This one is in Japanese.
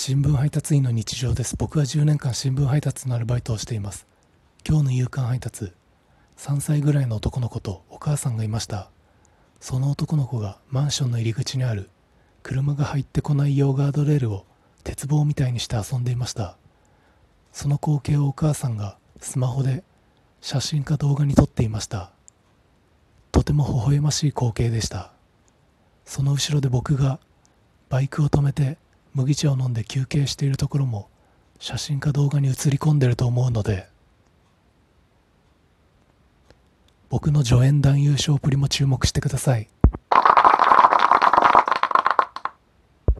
新聞配達員の日常です。僕は10年間新聞配達のアルバイトをしています。今日の夕刊配達3歳ぐらいの男の子とお母さんがいました。その男の子がマンションの入り口にある車が入ってこない用ガードレールを鉄棒みたいにして遊んでいました。その光景をお母さんがスマホで写真か動画に撮っていました。とても微笑ましい光景でした。その後ろで僕がバイクを止めて麦茶を飲んで休憩しているところも写真か動画に写り込んでると思うので僕の助演男優賞プリも注目してください。